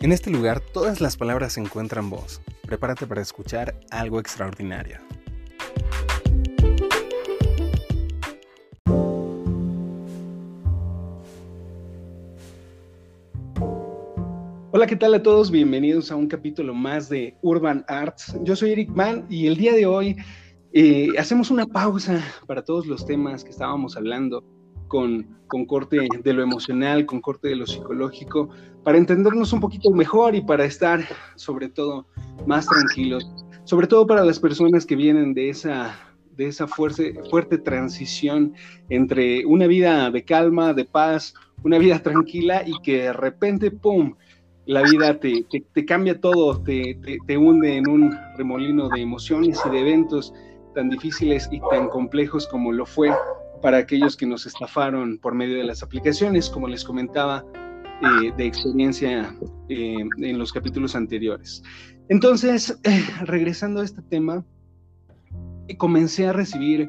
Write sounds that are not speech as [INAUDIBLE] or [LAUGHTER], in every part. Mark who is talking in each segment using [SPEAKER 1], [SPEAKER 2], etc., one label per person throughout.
[SPEAKER 1] En este lugar todas las palabras encuentran voz. Prepárate para escuchar algo extraordinario. Hola, ¿qué tal a todos? Bienvenidos a un capítulo más de Urban Arts. Yo soy Eric Mann y el día de hoy eh, hacemos una pausa para todos los temas que estábamos hablando con, con, corte de lo emocional, con corte de lo psicológico, para entendernos un poquito mejor y para estar sobre todo más tranquilos, sobre todo para las personas que vienen de esa, de esa fuerte, fuerte transición entre una vida de calma, de paz, una vida tranquila y que de repente, ¡pum!, la vida te, te, cambia todo, te, te hunde en un remolino de emociones y de eventos tan difíciles y tan complejos como lo fue para aquellos que nos estafaron por medio de las aplicaciones, como les comentaba eh, de experiencia eh, en los capítulos anteriores. Entonces, eh, regresando a este tema, comencé a recibir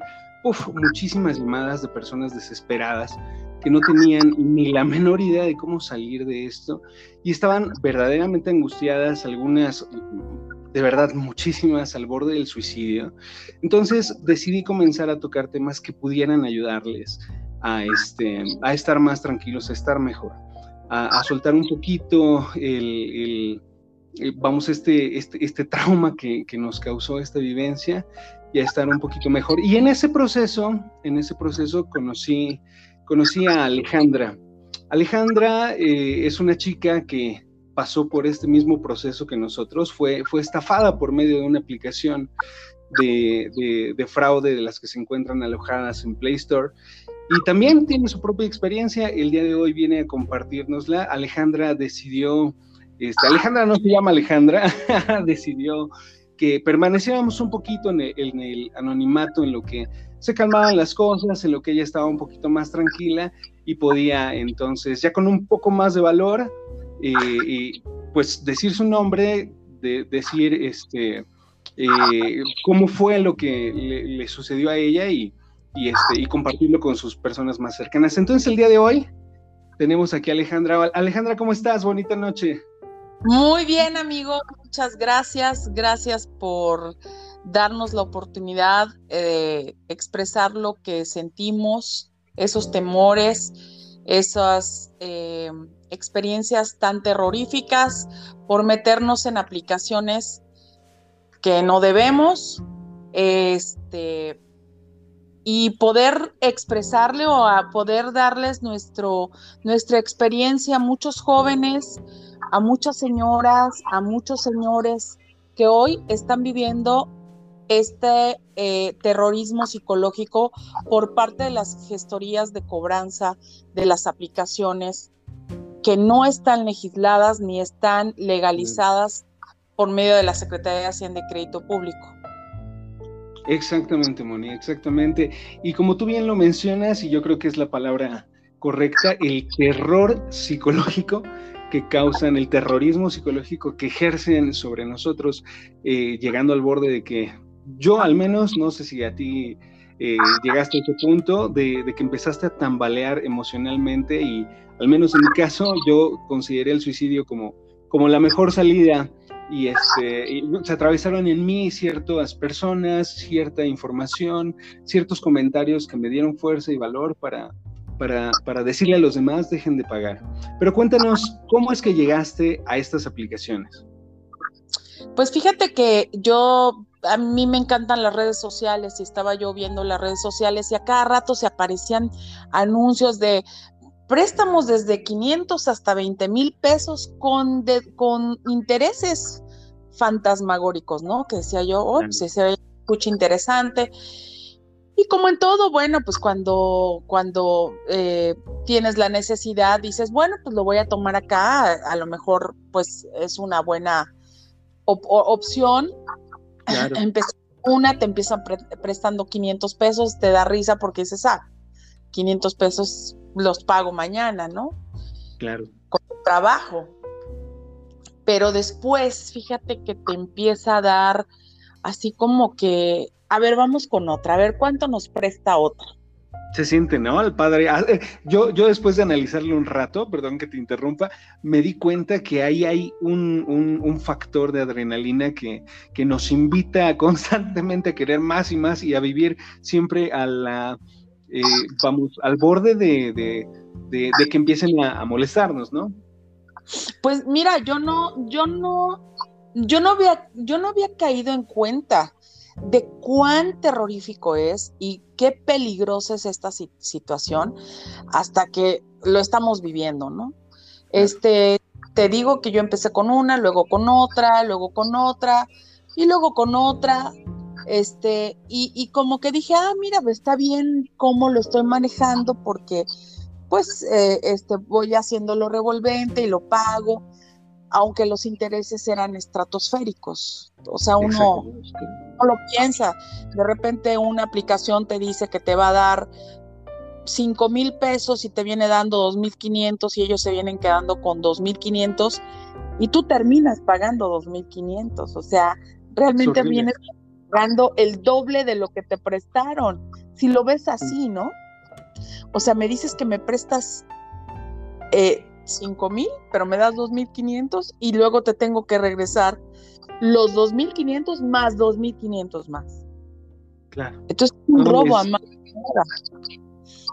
[SPEAKER 1] muchísimas llamadas de personas desesperadas que no tenían ni la menor idea de cómo salir de esto y estaban verdaderamente angustiadas, algunas de verdad muchísimas al borde del suicidio. Entonces decidí comenzar a tocar temas que pudieran ayudarles a, este, a estar más tranquilos, a estar mejor, a, soltar un poquito el, vamos, este, este, este trauma que, que, nos causó esta vivencia y a estar un poquito mejor. Y en ese proceso, en ese proceso conocí, conocí a Alejandra. Alejandra eh, es una chica que pasó por este mismo proceso que nosotros, fue, fue estafada por medio de una aplicación de, de, fraude de las que se encuentran alojadas en Play Store. Y también tiene su propia experiencia. El día de hoy viene a compartirnosla. Alejandra decidió, este, Alejandra no se llama Alejandra, [LAUGHS] decidió que permaneciéramos un poquito en el, en el, anonimato, en lo que se calmaban las cosas, en lo que ella estaba un poquito más tranquila y podía entonces, ya con un poco más de valor, y pues decir su nombre, de, decir este, eh, cómo fue lo que le, sucedió a ella y, este, y compartirlo con sus personas más cercanas. Entonces el día de hoy tenemos aquí a Alejandra. Alejandra, ¿cómo estás? Bonita noche.
[SPEAKER 2] Muy bien, amigo. Muchas gracias. Gracias por darnos la oportunidad de expresar lo que sentimos, esos temores, esas eh, experiencias tan terroríficas por meternos en aplicaciones que no debemos, este, y poder expresarle o a poder darles nuestro, nuestra experiencia a muchos jóvenes, a muchas señoras, a muchos señores que hoy están viviendo este eh, terrorismo psicológico por parte de las gestorías de cobranza de las aplicaciones que no están legisladas ni están legalizadas por medio de la Secretaría de Hacienda y Crédito Público.
[SPEAKER 1] Exactamente, Moni, exactamente. Y como tú bien lo mencionas, y yo creo que es la palabra correcta, el terror psicológico que causan, el terrorismo psicológico que ejercen sobre nosotros, eh, llegando al borde de que yo al menos, no sé si a ti eh, llegaste a ese punto de, que empezaste a tambalear emocionalmente y al menos en mi caso yo consideré el suicidio como, como la mejor salida y, este, se atravesaron en mí ciertas personas, cierta información, ciertos comentarios que me dieron fuerza y valor para, para, para decirle a los demás dejen de pagar. Pero cuéntanos, ¿cómo es que llegaste a estas aplicaciones?
[SPEAKER 2] Pues fíjate que yo a mí me encantan las redes sociales y estaba yo viendo las redes sociales y a cada rato se aparecían anuncios de préstamos desde 500 hasta 20 mil pesos con, con intereses fantasmagóricos, ¿no? Que decía yo, oh, pues se escucha interesante. Y como en todo, bueno, pues cuando, cuando eh, tienes la necesidad, dices, bueno, pues lo voy a tomar acá, a, lo mejor pues es una buena opción [LAUGHS] una te empiezan prestando 500 pesos, te da risa porque dices, ah, 500 pesos los pago mañana, ¿no?
[SPEAKER 1] Claro.
[SPEAKER 2] Con trabajo. Pero después, fíjate que te empieza a dar así como que, a ver, vamos con otra, a ver cuánto nos presta otra.
[SPEAKER 1] Se siente, ¿no? El padre. Ah, eh, yo, yo después de analizarlo un rato, perdón que te interrumpa, me di cuenta que ahí hay un, un, factor de adrenalina que, que, nos invita [LAUGHS] constantemente a querer más y más y a vivir siempre a la, eh, vamos, al borde de, de, que empiecen a, a, molestarnos, ¿no?
[SPEAKER 2] Pues mira, yo no, yo no, yo no había, yo no había caído en cuenta de cuán terrorífico es y qué peligrosa es esta situación hasta que lo estamos viviendo, ¿no? Este, te digo que yo empecé con una, luego con otra, luego con otra y luego con otra, este, y, como que dije, ah, mira, pues, está bien cómo lo estoy manejando porque pues eh, este, voy haciendo lo revolvente y lo pago aunque los intereses eran estratosféricos. O sea, uno no lo piensa. De repente una aplicación te dice que te va a dar 5 mil pesos y te viene dando 2.500 y ellos se vienen quedando con 2.500 y tú terminas pagando 2.500. O sea, realmente vienes pagando el doble de lo que te prestaron. Si lo ves así, ¿no? O sea, me dices que me prestas eh, 5 mil, pero me das 2.500 y luego te tengo que regresar los 2.500 más 2.500 más.
[SPEAKER 1] Claro.
[SPEAKER 2] Entonces, un robo a más.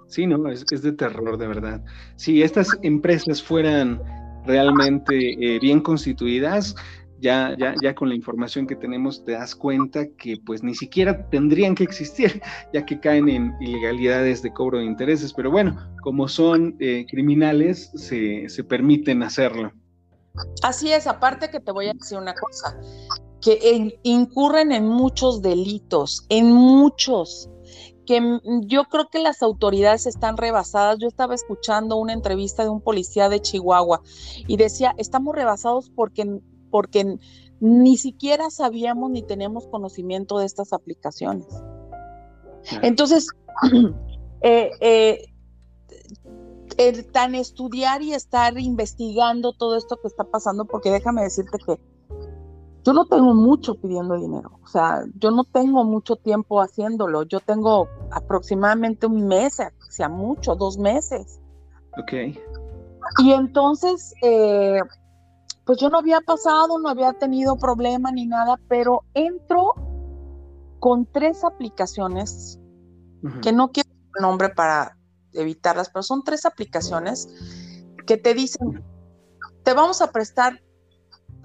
[SPEAKER 1] Sí, no, es, es de terror, de verdad. Si estas empresas fueran realmente eh, bien constituidas, ya, ya, ya con la información que tenemos te das cuenta que pues ni siquiera tendrían que existir, [LAUGHS] ya que caen en ilegalidades de cobro de intereses, pero bueno, como son eh, criminales, se, se permiten hacerlo.
[SPEAKER 2] Así es, aparte que te voy a decir una cosa, que incurren en muchos delitos, en muchos, que yo creo que las autoridades están rebasadas. Yo estaba escuchando una entrevista de un policía de Chihuahua y decía, estamos rebasados porque porque ni siquiera sabíamos ni teníamos conocimiento de estas aplicaciones. Entonces, [CLEARS THROAT] eh, eh, el tan estudiar y estar investigando todo esto que está pasando, porque déjame decirte que yo no tengo mucho pidiendo dinero, o sea, yo no tengo mucho tiempo haciéndolo, yo tengo aproximadamente un mes, sea mucho, dos meses.
[SPEAKER 1] Ok.
[SPEAKER 2] Y entonces, eh, pues yo no había pasado, no había tenido problema ni nada, pero entro con tres aplicaciones, que no quiero el nombre para evitarlas, pero son tres aplicaciones que te dicen, te vamos a prestar,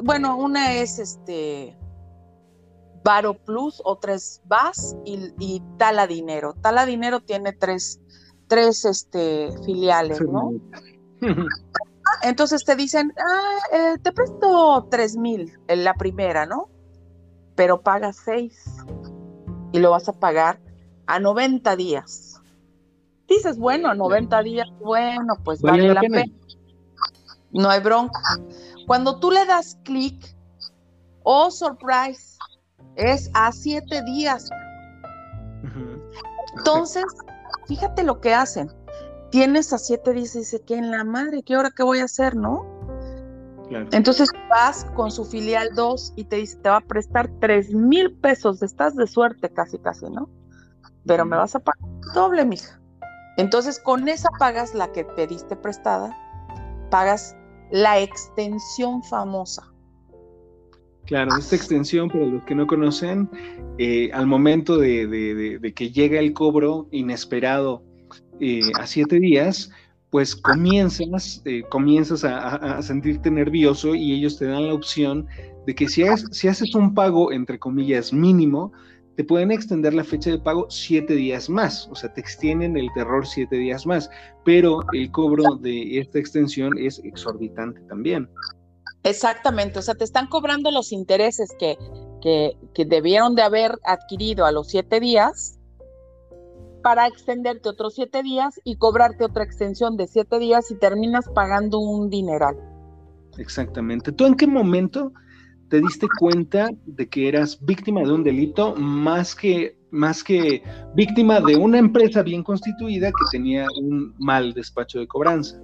[SPEAKER 2] bueno, una es este Varo Plus, otra es VAS y, y Tala Dinero. Tala Dinero tiene tres, tres este, filiales, ¿no? [LAUGHS] Entonces te dicen, ah, eh, te presto tres mil en la primera, ¿no? Pero pagas seis y lo vas a pagar a 90 días. Dices, bueno, a 90 días, bueno, pues vale, la, pena? No hay bronca. Cuando tú le das clic, oh, surprise, es a siete días. Entonces, fíjate lo que hacen tienes a siete días y dice, ¿qué en la madre? ¿Qué hora qué voy a hacer, no? Entonces vas con su filial 2 y te dice, te va a prestar tres mil pesos, estás de suerte casi, casi, ¿no? Pero me vas a pagar doble, mija. Entonces con esa pagas la que pediste prestada, pagas la extensión famosa.
[SPEAKER 1] Claro, esta extensión, para los que no conocen, eh, al momento de que llega el cobro inesperado eh, a siete días, pues comienzas, eh, comienzas a, sentirte nervioso y ellos te dan la opción de que si, si haces un pago, entre comillas, mínimo, te pueden extender la fecha de pago siete días más, o sea, te extienden el terror siete días más, pero el cobro de esta extensión es exorbitante también.
[SPEAKER 2] Exactamente, o sea, te están cobrando los intereses que, que, que debieron de haber adquirido a los siete días, para extenderte otros siete días y cobrarte otra extensión de siete días y terminas pagando un dineral.
[SPEAKER 1] Exactamente. ¿Tú en qué momento te diste cuenta de que eras víctima de un delito más que, más que víctima de una empresa bien constituida que tenía un mal despacho de cobranza?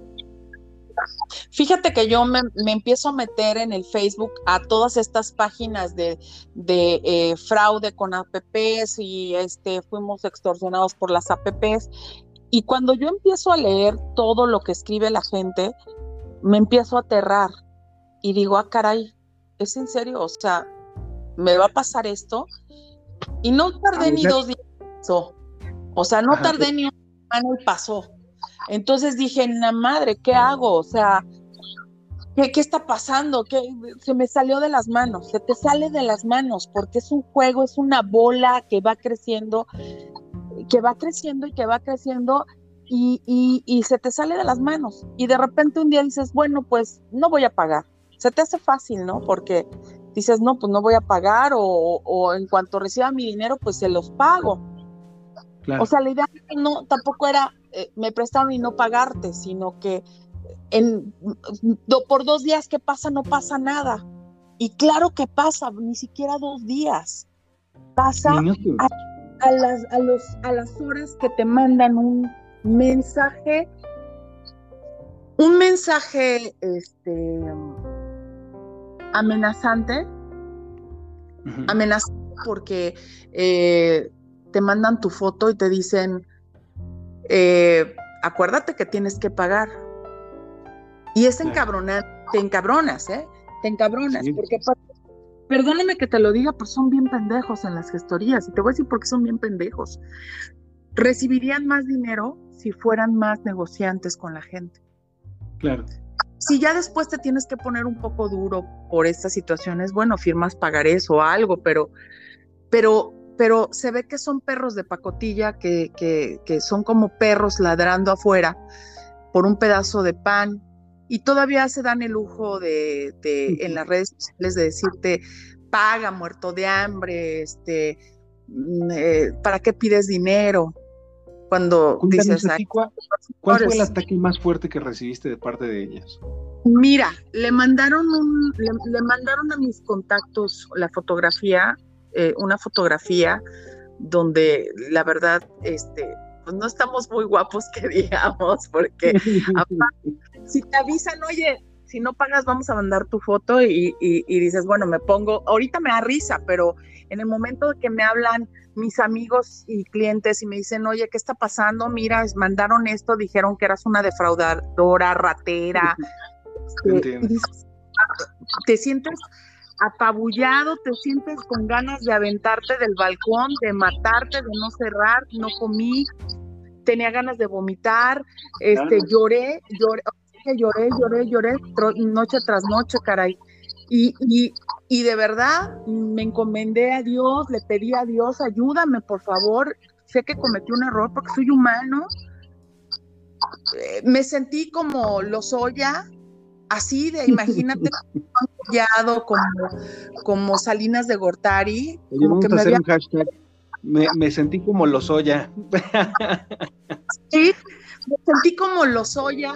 [SPEAKER 2] Fíjate que yo me, empiezo a meter en el Facebook a todas estas páginas de, eh, fraude con APPs y este, fuimos extorsionados por las APPs. Y cuando yo empiezo a leer todo lo que escribe la gente, me empiezo a aterrar y digo, ah, caray, ¿es en serio? O sea, ¿me va a pasar esto? Y no tardé ni dos días. O sea, no tardé ni un año y pasó. Entonces dije, la madre, ¿qué hago? O sea, ¿qué, está pasando? ¿Qué, se me salió de las manos, se te sale de las manos, porque es un juego, es una bola que va creciendo, que va creciendo y que va creciendo y, y, se te sale de las manos. Y de repente un día dices, bueno, pues no voy a pagar. Se te hace fácil, ¿no? Porque dices, no, pues no voy a pagar o, o en cuanto reciba mi dinero, pues se los pago. O sea, la idea no tampoco era eh, me prestaron y no pagarte, sino que en, por dos días que pasa no pasa nada. Y claro que pasa, ni siquiera dos días. Pasa a, las, a, los, a las horas que te mandan un mensaje, un mensaje este, amenazante, amenazante porque eh, te mandan tu foto y te dicen, eh, acuérdate que tienes que pagar. Y es encabronar, te encabronas, ¿eh? Te encabronas, porque perdóname que te lo diga, pero son bien pendejos en las gestorías, y te voy a decir por qué son bien pendejos. Recibirían más dinero si fueran más negociantes con la gente.
[SPEAKER 1] Claro.
[SPEAKER 2] Si ya después te tienes que poner un poco duro por estas situaciones, bueno, firmas pagarés o algo, pero, pero pero se ve que son perros de pacotilla, que, que, son como perros ladrando afuera por un pedazo de pan y todavía se dan el lujo de, en las redes sociales de decirte paga muerto de hambre, este, mm, eh, ¿para qué pides dinero? Cuando dices,
[SPEAKER 1] ¿cuál, ¿cuál fue el ataque más fuerte que recibiste de parte de ellas?
[SPEAKER 2] Mira, le mandaron un, le mandaron a mis contactos la fotografía eh, una fotografía donde la verdad, este, pues no estamos muy guapos que [LAUGHS] digamos, porque [LAUGHS] si te avisan, oye, si no pagas vamos a mandar tu foto y, dices, bueno, me pongo, ahorita me da risa, pero en el momento que me hablan mis amigos y clientes y me dicen, oye, ¿qué está pasando? Mira, mandaron esto, dijeron que eras una defraudadora, ratera. [LAUGHS] Este, te sientes apabullado, te sientes con ganas de aventarte del balcón, de matarte, de no cerrar, no comí, tenía ganas de vomitar, este, lloré, lloré, lloré, lloré, lloré, noche tras noche, caray. Y, y, y de verdad me encomendé a Dios, le pedí a Dios, ayúdame, por favor. Sé que cometí un error porque soy humano. Eh, me sentí como Lozoya, así de, imagínate, como, como Salinas de Gortari.
[SPEAKER 1] me, sentí como Lozoya.
[SPEAKER 2] sí, me sentí como Lozoya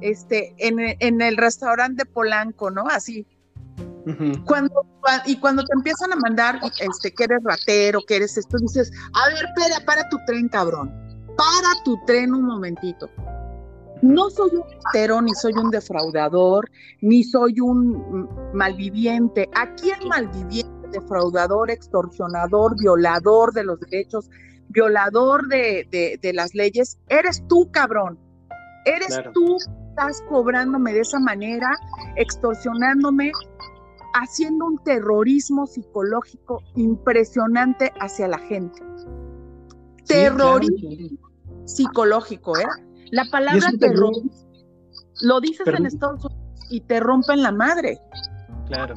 [SPEAKER 2] este, en, en el restaurante de Polanco, ¿no? Así. Cuando, y cuando te empiezan a mandar este, que eres ratero, que eres esto, dices, a ver, espera, para tu tren, cabrón. Para tu tren un momentito. No soy un ratero, ni soy un defraudador, ni soy un malviviente. Aquí el malviviente, defraudador, extorsionador, violador de los derechos, violador de, las leyes, eres tú, cabrón. Eres tú, estás cobrándome de esa manera, extorsionándome, haciendo un terrorismo psicológico impresionante hacia la gente. terrorismo psicológico, ¿eh? La palabra terror lo dices en Estados Unidos y te rompen la madre.
[SPEAKER 1] Claro.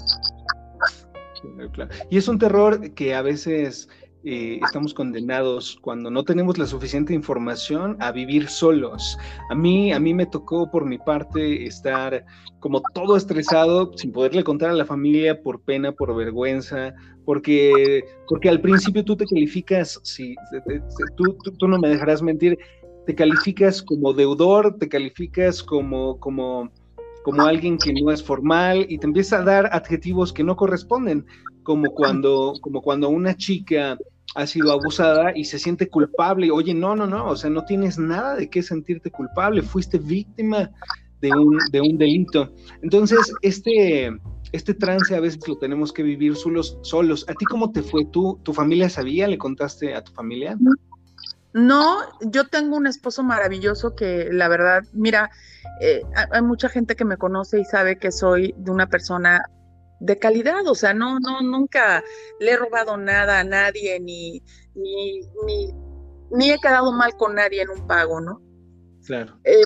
[SPEAKER 1] Y es un terror que a veces eh, estamos condenados cuando no tenemos la suficiente información a vivir solos. A mí, a mí me tocó por mi parte estar como todo estresado sin poderle contar a la familia por pena, por vergüenza, porque, porque al principio tú te calificas, si, tú, tú no me dejarás mentir, te calificas como deudor, te calificas como, como, como alguien que no es formal y te empieza a dar adjetivos que no corresponden, como cuando, como cuando una chica ha sido abusada y se siente culpable. Oye, no, no, no, o sea, no tienes nada de qué sentirte culpable, fuiste víctima de un, de un delito. Entonces, este, este trance a veces lo tenemos que vivir solos, solos. ¿A ti cómo te fue? ¿Tú, ¿Tu familia sabía? ¿Le contaste a tu familia?
[SPEAKER 2] No, yo tengo un esposo maravilloso que la verdad, mira, eh, hay mucha gente que me conoce y sabe que soy de una persona de calidad, o sea, no, no, nunca le he robado nada a nadie, ni, ni, ni, he quedado mal con nadie en un pago, ¿no?
[SPEAKER 1] Claro.
[SPEAKER 2] Eh,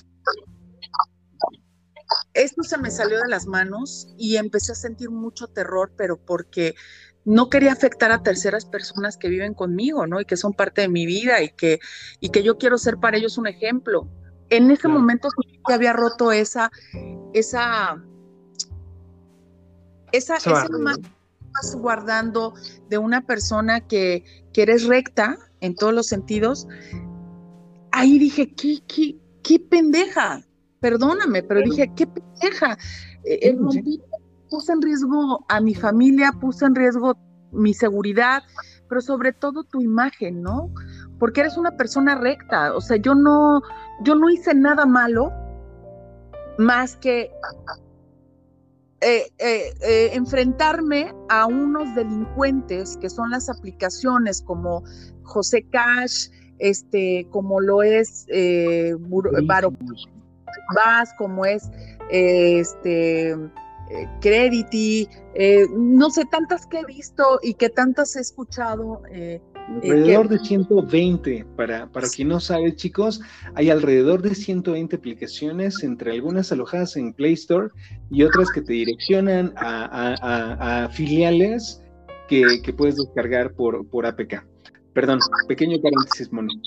[SPEAKER 2] esto se me salió de las manos y empecé a sentir mucho terror, pero porque no quería afectar a terceras personas que viven conmigo, ¿no? Y que son parte de mi vida y que, y que yo quiero ser para ellos un ejemplo. En ese momento sí había roto esa, esa, esa, esa vas guardando de una persona que, que eres recta en todos los sentidos. Ahí dije, qué, qué, qué pendeja, perdóname, pero dije, qué pendeja. Eh, puse en riesgo a mi familia, puse en riesgo mi seguridad, pero sobre todo tu imagen, ¿no? Porque eres una persona recta, o sea, yo no, yo no hice nada malo más que eh, eh, eh, enfrentarme a unos delincuentes que son las aplicaciones como José Cash, este, como lo es Baro Vaz, como es este eh, Credity, eh, no sé, tantas que he visto y que tantas he escuchado.
[SPEAKER 1] Eh, alrededor de 120, para, para quien no sabe, chicos, hay alrededor de 120 aplicaciones, entre algunas alojadas en Play Store y otras que te direccionan a, filiales que, puedes descargar por, por APK. Perdón, pequeño paréntesis, Moni.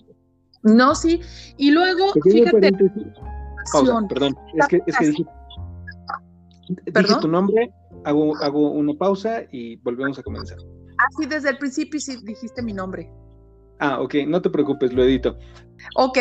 [SPEAKER 2] No, sí, y luego, fíjate.
[SPEAKER 1] perdón, es que, es que dije Dije tu nombre, hago, hago una pausa y volvemos a comenzar.
[SPEAKER 2] Ah, sí, desde el principio sí dijiste mi nombre.
[SPEAKER 1] Ah, ok, no te preocupes, lo edito.
[SPEAKER 2] Ok,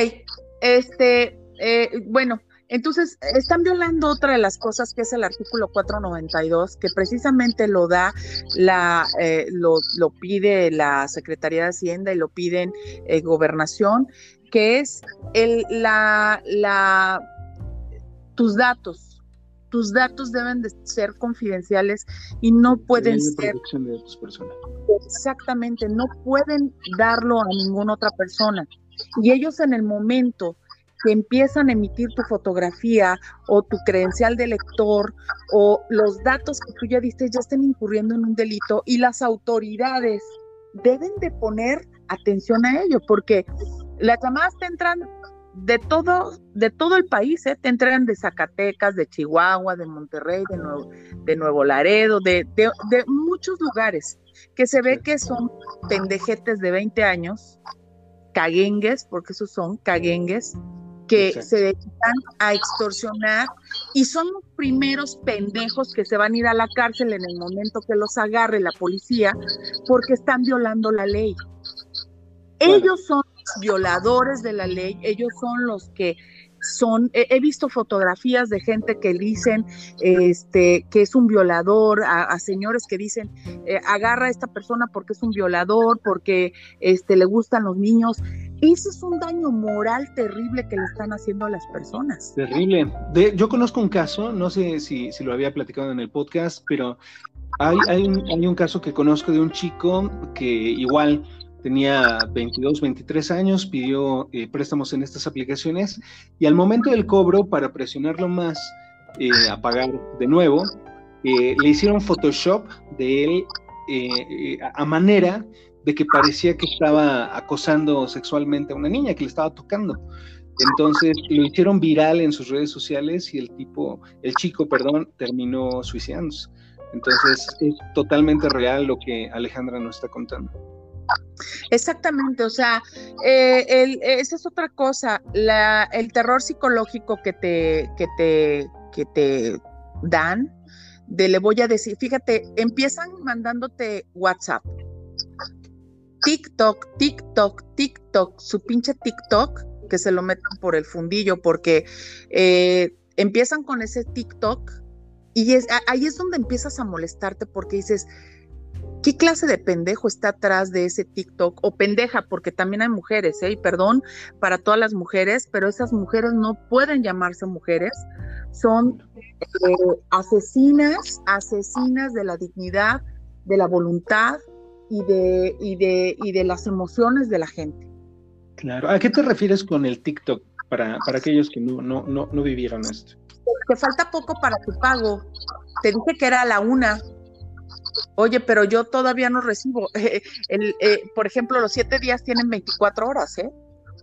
[SPEAKER 2] este, eh, bueno, entonces están violando otra de las cosas que es el artículo 492, que precisamente lo da la, eh, lo, lo, pide la Secretaría de Hacienda y lo piden eh, Gobernación, que es el, la, la, tus datos, tus datos deben de ser confidenciales y no pueden ser exactamente, no pueden darlo a ninguna otra persona. Y ellos en el momento que empiezan a emitir tu fotografía o tu credencial de lector o los datos que tú ya diste ya estén incurriendo en un delito y las autoridades deben de poner atención a ello porque las llamadas te entran de todo, de todo el país, ¿eh? te entregan de Zacatecas, de Chihuahua, de Monterrey, de Nuevo, de Nuevo Laredo, de, de, muchos lugares, que se ve que son pendejetes de 20 años, caguengues, porque esos son caguengues, que se dedican a extorsionar y son los primeros pendejos que se van a ir a la cárcel en el momento que los agarre la policía porque están violando la ley. Ellos son violadores de la ley, ellos son los que son, he, visto fotografías de gente que dicen este, que es un violador, a, señores que dicen, eh, agarra a esta persona porque es un violador, porque este, le gustan los niños. Ese es un daño moral terrible que le están haciendo a las personas.
[SPEAKER 1] Terrible. yo conozco un caso, no sé si, si, lo había platicado en el podcast, pero hay, hay, un, hay un caso que conozco de un chico que igual tenía 22, 23 años, pidió eh, préstamos en estas aplicaciones y al momento del cobro, para presionarlo más eh, a pagar de nuevo, eh, le hicieron Photoshop de él a manera de que parecía que estaba acosando sexualmente a una niña, que le estaba tocando. Entonces lo hicieron viral en sus redes sociales y el tipo, el chico, perdón, terminó suicidándose. Entonces es totalmente real lo que Alejandra nos está contando.
[SPEAKER 2] Exactamente, o sea, eh, esa es otra cosa, el terror psicológico que te, que te, que te dan, de le voy a decir, fíjate, empiezan mandándote WhatsApp, TikTok, TikTok, TikTok, su pinche TikTok, que se lo metan por el fundillo, porque eh, empiezan con ese TikTok y ahí es donde empiezas a molestarte porque dices, ¿Qué clase de pendejo está atrás de ese TikTok? O pendeja, porque también hay mujeres, ¿eh? Y perdón para todas las mujeres, pero esas mujeres no pueden llamarse mujeres son eh, asesinas, asesinas de la dignidad, de la voluntad y de, y de, y de las emociones de la gente.
[SPEAKER 1] Claro. ¿A qué te refieres con el TikTok para, para aquellos que no, no, no, no vivieron esto?
[SPEAKER 2] Te falta poco para tu pago. Te dije que era a la una. Oye, pero yo todavía no recibo. [LAUGHS] El, eh, por ejemplo, los siete días tienen 24 horas, ¿eh?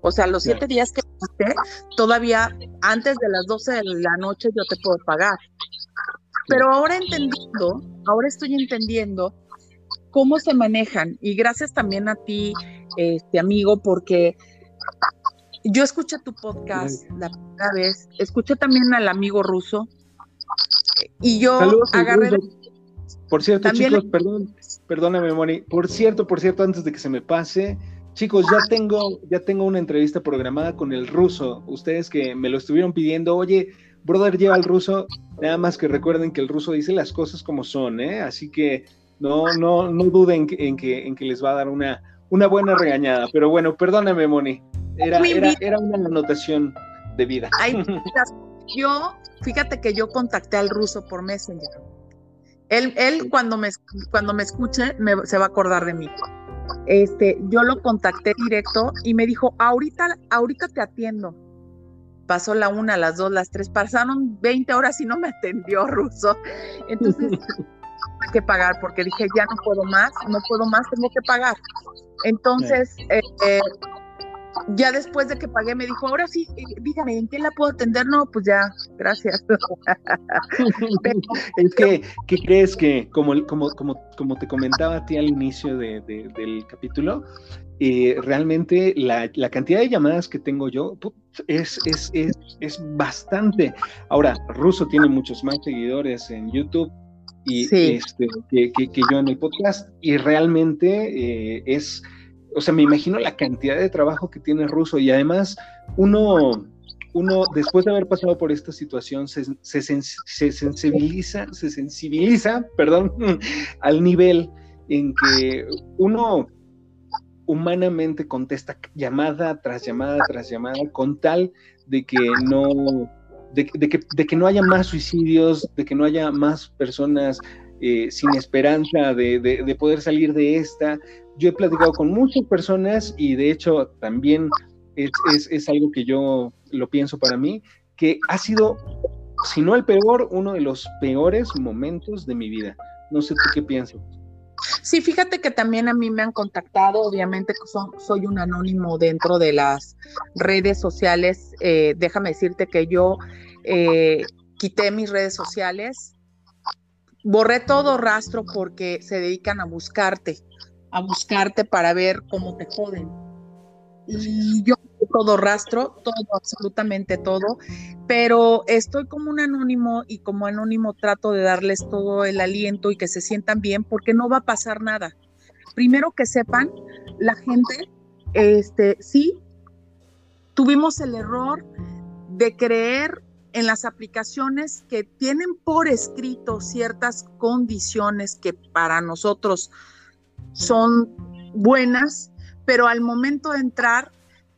[SPEAKER 2] O sea, los siete días que pasé, todavía antes de las 12 de la noche yo te puedo pagar. Pero ahora entendiendo, ahora estoy entendiendo cómo se manejan. Y gracias también a ti, este amigo, porque yo escuché tu podcast la primera vez, escuché también al amigo ruso y yo agarré...
[SPEAKER 1] Por cierto, chicos, perdón, perdóname, Moni. Por cierto, por cierto, antes de que se me pase, chicos, ya tengo, ya tengo una entrevista programada con el ruso. Ustedes que me lo estuvieron pidiendo, oye, brother, lleva al ruso. Nada más que recuerden que el ruso dice las cosas como son, ¿eh? Así que no, no, no duden en que, en que les va a dar una, una buena regañada. Pero bueno, perdóname, Moni. Era, era, era una anotación de vida. [LAUGHS]
[SPEAKER 2] yo, fíjate que yo contacté al ruso por Messenger. Él, él cuando, me, cuando me escuche se va a acordar de mí. Este, yo lo contacté directo y me dijo, ahorita, ahorita te atiendo. Pasó la una, las dos, las tres, pasaron 20 horas y no me atendió [LAUGHS] ruso. Entonces, hay [LAUGHS] que pagar porque dije, ya no puedo más, no puedo más, tengo que pagar. Entonces, eh, eh, ya después de que pagué me dijo, ahora sí, eh, dígame, ¿en qué la puedo atender? No, pues ya, gracias. [LAUGHS]
[SPEAKER 1] es que, ¿qué crees que, como, como, como, como te comentaba a ti al inicio de, del capítulo, eh, realmente la, la, cantidad de llamadas que tengo yo es, es, es, es, bastante. Ahora, Russo tiene muchos más seguidores en YouTube y este, que, que, que, yo en el podcast y realmente eh, es o sea, me imagino la cantidad de trabajo que tiene Russo y además uno, uno después de haber pasado por esta situación se, sensibiliza, se sensibiliza, perdón, [LAUGHS] al nivel en que uno humanamente contesta llamada tras llamada tras llamada con tal de que no de, que, de que no haya más suicidios, de que no haya más personas eh, sin esperanza de, de, poder salir de esta, yo he platicado con muchas personas y de hecho también es, algo que yo lo pienso para mí, que ha sido, si no el peor, uno de los peores momentos de mi vida. No sé tú qué piensas.
[SPEAKER 2] Sí, fíjate que también a mí me han contactado, obviamente soy un anónimo dentro de las redes sociales. Eh, déjame decirte que yo eh, quité mis redes sociales, borré todo rastro porque se dedican a buscarte a buscarte para ver cómo te joden. Y yo todo rastro, todo, absolutamente todo, pero estoy como un anónimo y como anónimo trato de darles todo el aliento y que se sientan bien porque no va a pasar nada. Primero que sepan, la gente, este, sí, tuvimos el error de creer en las aplicaciones que tienen por escrito ciertas condiciones que para nosotros son buenas, pero al momento de entrar,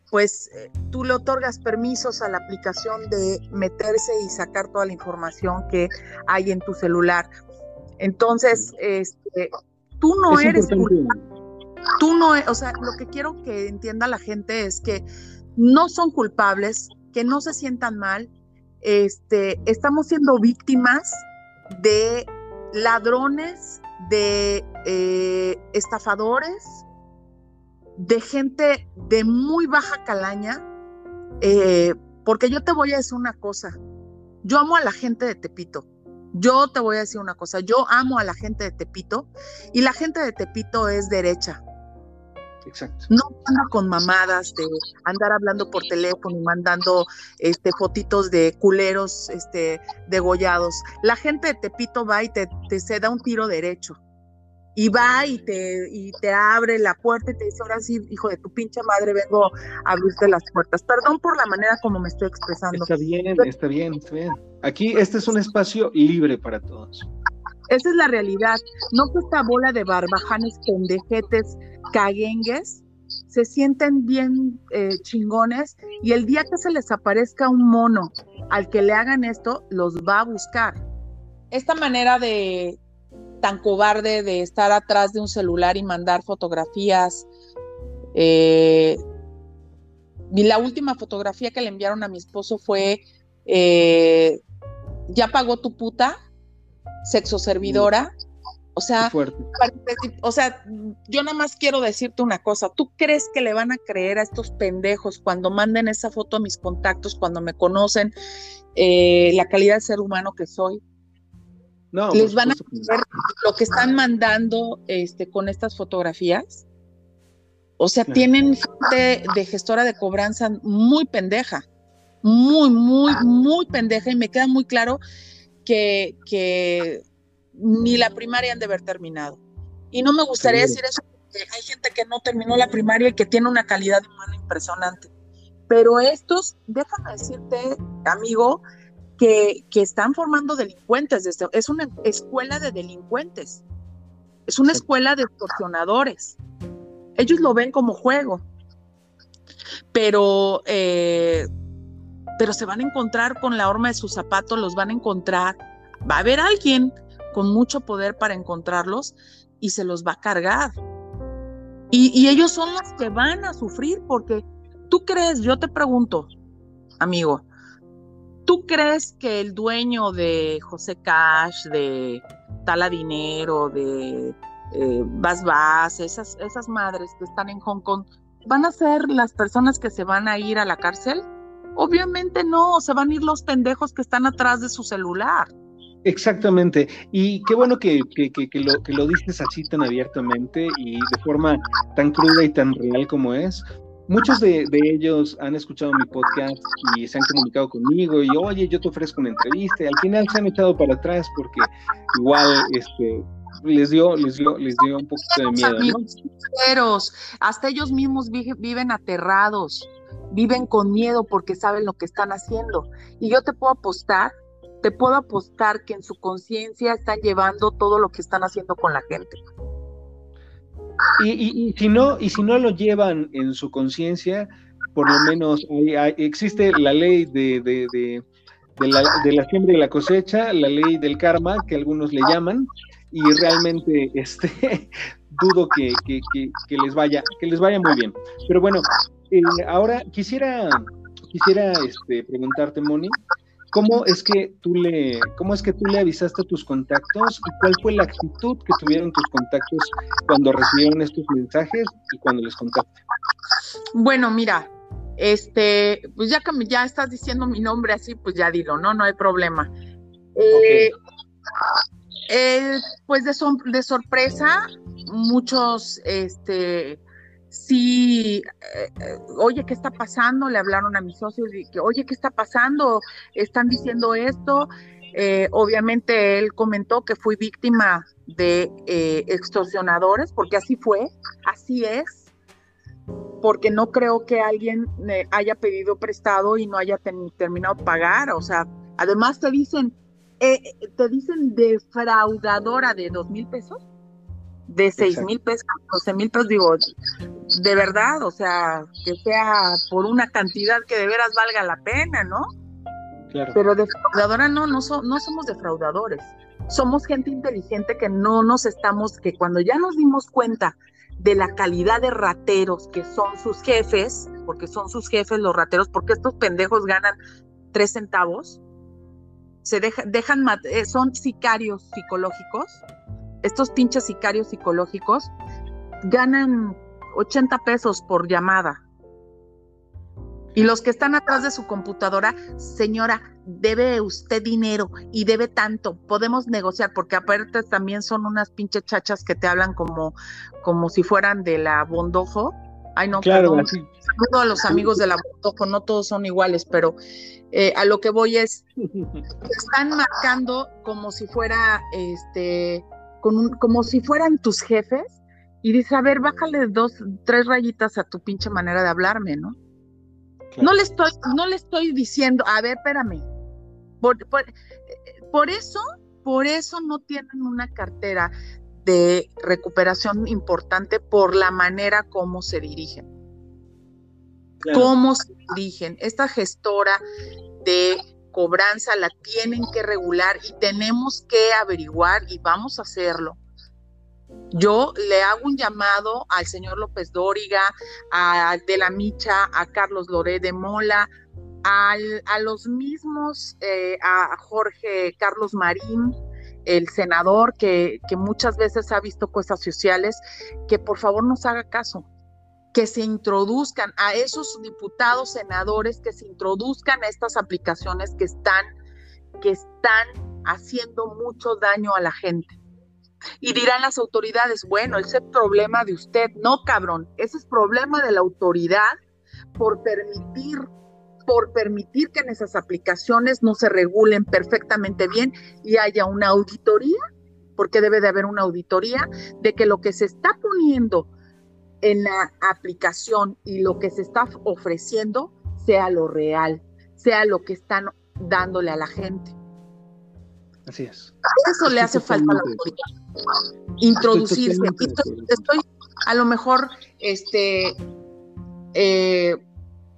[SPEAKER 2] pues eh, tú le otorgas permisos a la aplicación de meterse y sacar toda la información que hay en tu celular. Entonces, este, tú no eres culpable. Tú no, e, o sea, lo que quiero que entienda la gente es que no son culpables, que no se sientan mal. Este, estamos siendo víctimas de ladrones de eh, estafadores, de gente de muy baja calaña, eh, porque yo te voy a decir una cosa, yo amo a la gente de Tepito, yo te voy a decir una cosa, yo amo a la gente de Tepito y la gente de Tepito es derecha,
[SPEAKER 1] Exacto.
[SPEAKER 2] No anda con mamadas de andar hablando por teléfono y mandando este fotitos de culeros este degollados. La gente de Tepito va y te, te se da un tiro derecho. Y va y te, y te abre la puerta y te dice, ahora sí, hijo de tu pinche madre, vengo a abrirte las puertas. Perdón por la manera como me estoy expresando.
[SPEAKER 1] Está bien, está bien, está bien. Aquí este es un espacio libre para todos.
[SPEAKER 2] Esa es la realidad. No que esta bola de barbajanes pendejetes caguengues se sienten bien eh, chingones y el día que se les aparezca un mono al que le hagan esto, los va a buscar. Esta manera de tan cobarde de estar atrás de un celular y mandar fotografías. Eh, y la última fotografía que le enviaron a mi esposo fue, eh, ya pagó tu puta, sexo servidora. O sea, o sea, yo nada más quiero decirte una cosa. ¿Tú crees que le van a creer a estos pendejos cuando manden esa foto a mis contactos, cuando me conocen eh, la calidad de ser humano que soy? No, les van a ver lo que están mandando este, con estas fotografías. O sea, tienen gente de gestora de cobranza muy pendeja, muy, muy, muy pendeja, y me queda muy claro que, que ni la primaria han de haber terminado. Y no me gustaría decir eso porque hay gente que no terminó la primaria y que tiene una calidad humana impresionante. Pero estos, déjame decirte, amigo, que, están formando delincuentes. Es una escuela de delincuentes. Es una escuela de extorsionadores. Ellos lo ven como juego. Pero, eh, pero se van a encontrar con la horma de sus zapatos, los van a encontrar. Va a haber alguien con mucho poder para encontrarlos y se los va a cargar. Y, ellos son los que van a sufrir porque tú crees, yo te pregunto, amigo, ¿Tú crees que el dueño de José Cash, de Tala Dinero, de eh, Bas Bas, esas, esas madres que están en Hong Kong, van a ser las personas que se van a ir a la cárcel? Obviamente no, se van a ir los pendejos que están atrás de su celular.
[SPEAKER 1] Exactamente, y qué bueno que, que, que, lo, que lo dices así tan abiertamente y de forma tan cruda y tan real como es, Muchos de, ellos han escuchado mi podcast y se han comunicado conmigo y oye, yo te ofrezco una entrevista y al final se han echado para atrás porque igual este les dio, les dio, les dio un poquito de miedo.
[SPEAKER 2] ¿no? Hasta ellos mismos viven aterrados, viven con miedo porque saben lo que están haciendo. Y yo te puedo apostar, te puedo apostar que en su conciencia están llevando todo lo que están haciendo con la gente.
[SPEAKER 1] Y, si no, y si no lo llevan en su conciencia, por lo menos existe la ley de, de, de, la, de la siembra y la cosecha, la ley del karma, que algunos le llaman, y realmente este, [LAUGHS] dudo que, les vaya, que les vaya muy bien. Pero bueno, eh, ahora quisiera, quisiera este, preguntarte, Moni, ¿Cómo es que tú le, cómo es que tú le avisaste a tus contactos y cuál fue la actitud que tuvieron tus contactos cuando recibieron estos mensajes y cuando les contaste?
[SPEAKER 2] Bueno, mira, este, pues ya que ya estás diciendo mi nombre así, pues ya dilo, no, no hay problema. Eh, eh, pues de, de sorpresa, muchos, este, sí, eh, eh, oye, ¿qué está pasando? Le hablaron a mis socios y que, oye, ¿qué está pasando? Están diciendo esto. Eh, obviamente él comentó que fui víctima de extorsionadores, porque así fue, así es, porque no creo que alguien haya pedido prestado y no haya terminado pagar, o sea, además te dicen, te dicen defraudadora de dos mil pesos de seis mil pesos, doce mil pesos, digo, de verdad, o sea, que sea por una cantidad que de veras valga la pena, ¿no? Claro. Pero defraudadora no, no, no somos defraudadores. Somos gente inteligente que no nos estamos, que cuando ya nos dimos cuenta de la calidad de rateros que son sus jefes, porque son sus jefes los rateros, porque estos pendejos ganan tres centavos, se dejan, eh, son sicarios psicológicos, estos pinches sicarios psicológicos ganan 80 pesos por llamada. Y los que están atrás de su computadora, señora, debe usted dinero y debe tanto, podemos negociar, porque aparte también son unas pinches chachas que te hablan como, como si fueran de la Bondojo. Ay, no, claro, Saludo a los amigos de la Bondojo, no todos son iguales, pero eh, a lo que voy es, [LAUGHS] están marcando como si fuera este como si fueran tus jefes y dice, a ver, bájale dos, tres rayitas a tu pinche manera de hablarme, ¿no? No le estoy, no le estoy diciendo, a ver, espérame. Por, por, eso, por eso no tienen una cartera de recuperación importante por la manera como se dirigen. Cómo se dirigen. Esta gestora de cobranza la tienen que regular y tenemos que averiguar y vamos a hacerlo. Yo le hago un llamado al señor López Dóriga, a De la Micha, a Carlos Loré de Mola, a los mismos, eh, a Jorge Carlos Marín, el senador que, que muchas veces ha visto cosas sociales, que por favor nos haga caso, que se introduzcan a esos diputados, senadores, que se introduzcan a estas aplicaciones que están, que están haciendo mucho daño a la gente. Y dirán las autoridades, bueno, ese es problema de usted. No, cabrón, ese es problema de la autoridad por permitir por permitir que en esas aplicaciones no se regulen perfectamente bien y haya una auditoría, porque debe de haber una auditoría de que lo que se está poniendo en la aplicación y lo que se está ofreciendo sea lo real, sea lo que están dándole a la gente.
[SPEAKER 1] Así es.
[SPEAKER 2] Eso le hace falta a la autoridad. Introducirse. Estoy, a lo mejor, este, eh,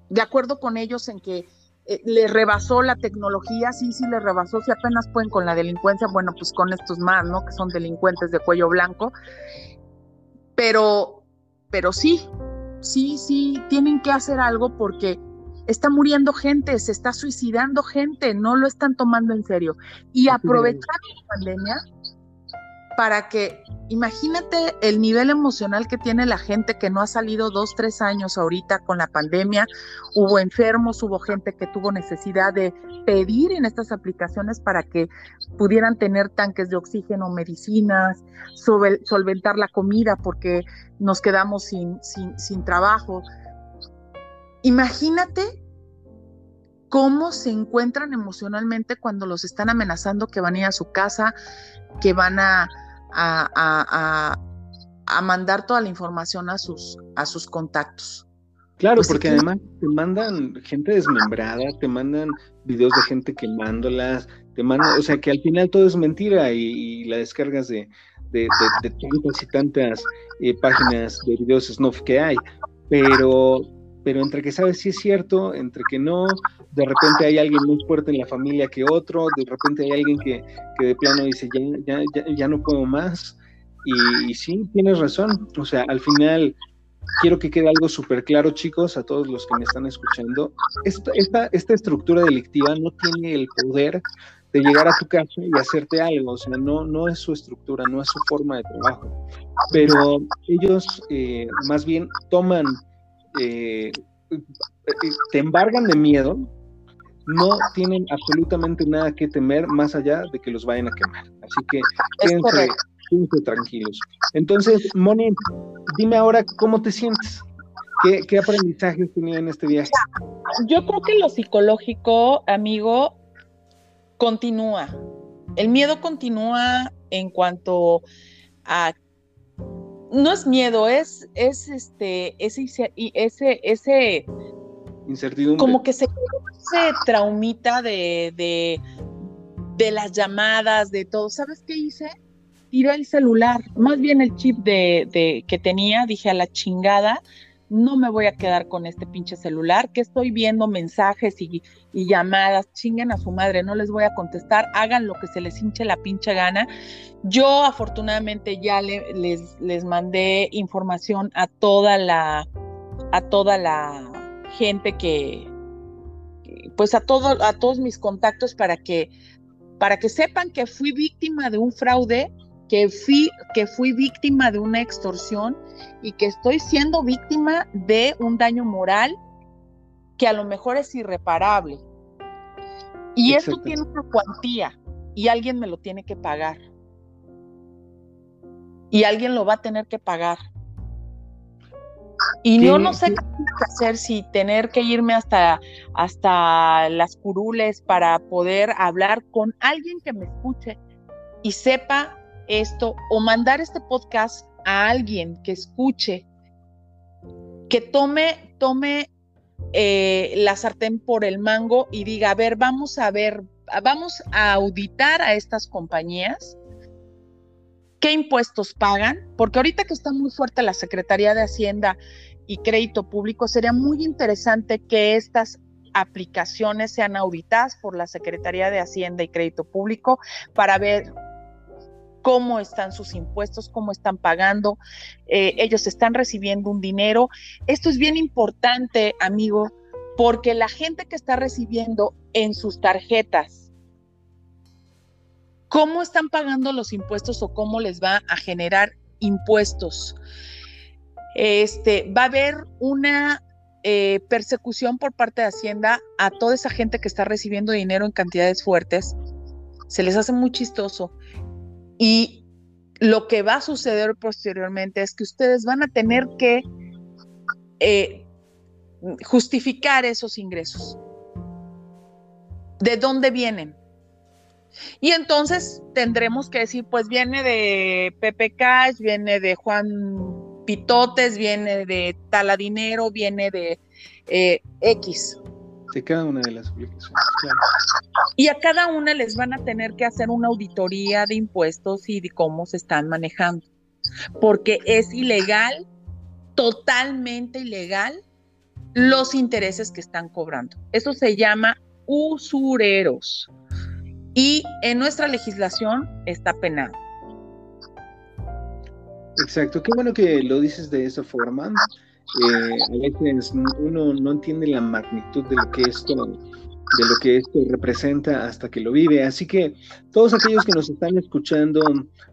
[SPEAKER 2] de acuerdo con ellos en que eh, le rebasó la tecnología, sí, sí le rebasó, si apenas pueden con la delincuencia, bueno, pues con estos más, ¿no? Que son delincuentes de cuello blanco. Pero, pero sí, sí, sí, tienen que hacer algo porque está muriendo gente, se está suicidando gente, no lo están tomando en serio. Y aprovechar la pandemia para que, imagínate el nivel emocional que tiene la gente que no ha salido dos, tres años ahorita con la pandemia, hubo enfermos, hubo gente que tuvo necesidad de pedir en estas aplicaciones para que pudieran tener tanques de oxígeno, medicinas, solventar la comida porque nos quedamos sin, sin, trabajo. Imagínate cómo se encuentran emocionalmente cuando los están amenazando que van a ir a su casa, que van a, a, mandar toda la información a sus, a sus contactos.
[SPEAKER 1] Claro, pues porque además te mandan gente desmembrada, te mandan videos de gente quemándolas, te mandan, o sea que al final todo es mentira y, la descargas de, de, tantas y tantas eh, páginas de videos snuff que hay. Pero, pero entre que sabes si es cierto, entre que no, de repente hay alguien muy fuerte en la familia que otro, de repente hay alguien que, de plano dice, ya, ya, ya, no puedo más. Y, sí, tienes razón. O sea, al final quiero que quede algo súper claro, chicos, a todos los que me están escuchando. Esta, esta, esta estructura delictiva no tiene el poder de llegar a tu casa y hacerte algo, o sea, no, no es su estructura, no es su forma de trabajo, pero ellos eh, más bien toman, eh, te embargan de miedo, no tienen absolutamente nada que temer más allá de que los vayan a quemar. Así que quédense, tranquilos. Entonces, Moni, dime ahora cómo te sientes. ¿Qué, qué aprendizaje has tenido en este viaje?
[SPEAKER 2] Yo creo que lo psicológico, amigo, continúa. El miedo continúa en cuanto a no es miedo, es, es este, ese, ese, ese
[SPEAKER 1] incertidumbre.
[SPEAKER 2] Como que se ese traumita de, de, las llamadas, de todo. ¿Sabes qué hice? Tiré el celular, más bien el chip de, que tenía, dije a la chingada, no me voy a quedar con este pinche celular, que estoy viendo mensajes y, llamadas, chinguen a su madre, no les voy a contestar, hagan lo que se les hinche la pinche gana. Yo afortunadamente ya les, mandé información a toda la, a toda la gente que, pues a, todo, a todos mis contactos para que, para que sepan que fui víctima de un fraude, que fui, que fui víctima de una extorsión y que estoy siendo víctima de un daño moral que a lo mejor es irreparable. Y esto tiene una cuantía y alguien me lo tiene que pagar. Y alguien lo va a tener que pagar. Y yo no sé qué hacer, si tener que irme hasta, hasta las curules para poder hablar con alguien que me escuche y sepa esto, o mandar este podcast a alguien que escuche, que tome, tome eh, la sartén por el mango y diga, a ver, vamos a ver, vamos a auditar a estas compañías qué impuestos pagan, porque ahorita que está muy fuerte la Secretaría de Hacienda y Crédito Público, sería muy interesante que estas aplicaciones sean auditadas por la Secretaría de Hacienda y Crédito Público para ver cómo están sus impuestos, cómo están pagando, eh, ellos están recibiendo un dinero. Esto es bien importante, amigo, porque la gente que está recibiendo en sus tarjetas, cómo están pagando los impuestos o cómo les va a generar impuestos. Este, va a haber una eh, persecución por parte de Hacienda a toda esa gente que está recibiendo dinero en cantidades fuertes. Se les hace muy chistoso y lo que va a suceder posteriormente es que ustedes van a tener que eh, justificar esos ingresos. ¿De dónde vienen? Y entonces tendremos que decir, pues viene de Pepe Cash, viene de Juan Pitotes, viene de Taladinero, viene de eh, X
[SPEAKER 1] de cada una de las aplicaciones.
[SPEAKER 2] Y a cada una les van a tener que hacer una auditoría de impuestos y de cómo se están manejando, porque es ilegal, totalmente ilegal, los intereses que están cobrando. Eso se llama usureros. Y en nuestra legislación está penado.
[SPEAKER 1] Exacto, qué bueno que lo dices de esa forma. Eh, a veces uno no entiende la magnitud de lo que esto de lo que esto representa hasta que lo vive. Así que todos aquellos que nos están escuchando,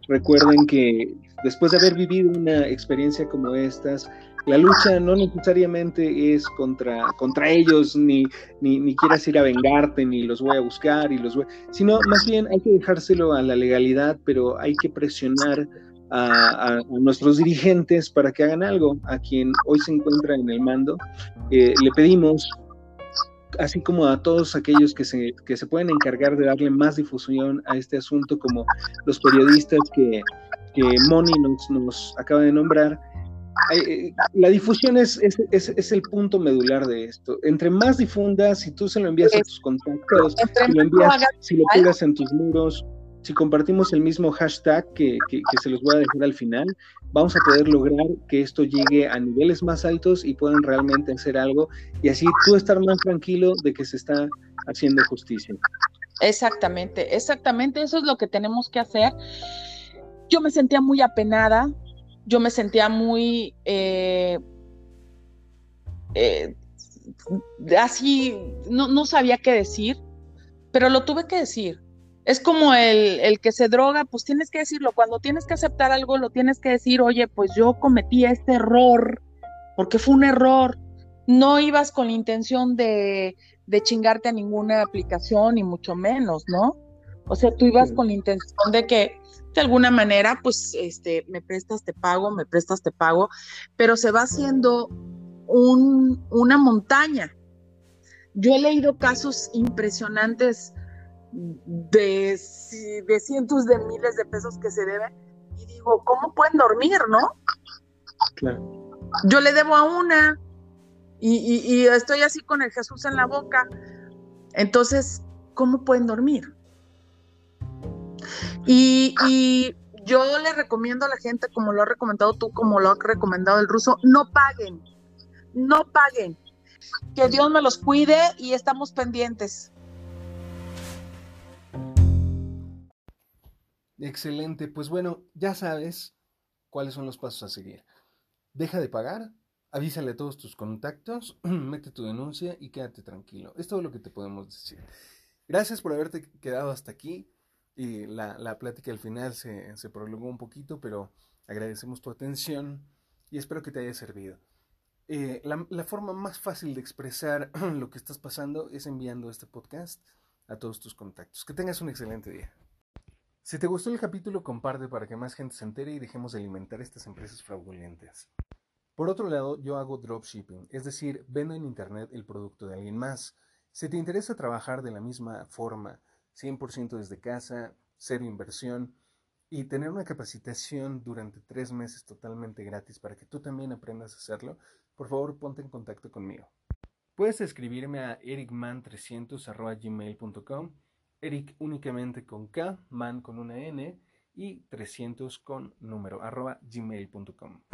[SPEAKER 1] recuerden que después de haber vivido una experiencia como estas, la lucha no necesariamente es contra, contra ellos, ni, ni, ni, quieras ir a vengarte, ni los voy a buscar, y los voy, sino más bien hay que dejárselo a la legalidad, pero hay que presionar a, nuestros dirigentes para que hagan algo. A quien hoy se encuentra en el mando, eh, le pedimos, así como a todos aquellos que se, que se pueden encargar de darle más difusión a este asunto, como los periodistas que, que Moni nos, nos acaba de nombrar, eh, la difusión es, es, es, el punto medular de esto. Entre más difundas, si tú se lo envías a tus contactos, si lo envías, si lo pegas en tus muros, si compartimos el mismo hashtag que, se los voy a dejar al final, vamos a poder lograr que esto llegue a niveles más altos y puedan realmente hacer algo y así tú estar más tranquilo de que se está haciendo justicia.
[SPEAKER 2] Exactamente, exactamente, eso es lo que tenemos que hacer. Yo me sentía muy apenada, yo me sentía muy eh, eh, así, no, no sabía qué decir, pero lo tuve que decir es como el, que se droga, pues tienes que decirlo. Cuando tienes que aceptar algo, lo tienes que decir, oye, pues yo cometí este error, porque fue un error. No ibas con la intención de, chingarte a ninguna aplicación, ni mucho menos, ¿no? O sea, tú ibas con la intención de que de alguna manera, pues, este, me prestas, te pago, me prestas, te pago, pero se va haciendo un, una montaña. Yo he leído casos impresionantes de, de cientos de miles de pesos que se deben y digo, ¿cómo pueden dormir, no? Claro. Yo le debo a una y, estoy así con el Jesús en la boca. Entonces, ¿cómo pueden dormir? Y, y, yo le recomiendo a la gente, como lo ha recomendado tú, como lo ha recomendado el ruso, no paguen, no paguen. Que Dios me los cuide y estamos pendientes.
[SPEAKER 1] Excelente, pues bueno, ya sabes cuáles son los pasos a seguir. Deja de pagar, avísale a todos tus contactos, [CLEARS THROAT] mete tu denuncia y quédate tranquilo. Es todo lo que te podemos decir. Gracias por haberte quedado hasta aquí. Y la, la plática al final se, se prolongó un poquito, pero agradecemos tu atención y espero que te haya servido. Eh, la, la, forma más fácil de expresar [CLEARS THROAT] lo que estás pasando es enviando este podcast a todos tus contactos. Que tengas un excelente día. Si te gustó el capítulo, comparte para que más gente se entere y dejemos de alimentar estas empresas fraudulentas. Por otro lado, yo hago dropshipping, es decir, vendo en Internet el producto de alguien más. Si te interesa trabajar de la misma forma, 100% desde casa, cero inversión, y tener una capacitación durante tres meses totalmente gratis para que tú también aprendas a hacerlo, por favor ponte en contacto conmigo. Puedes escribirme a ericman300.gmail.com Eric únicamente con K, man con una N y 300 con número, arroba gmail.com.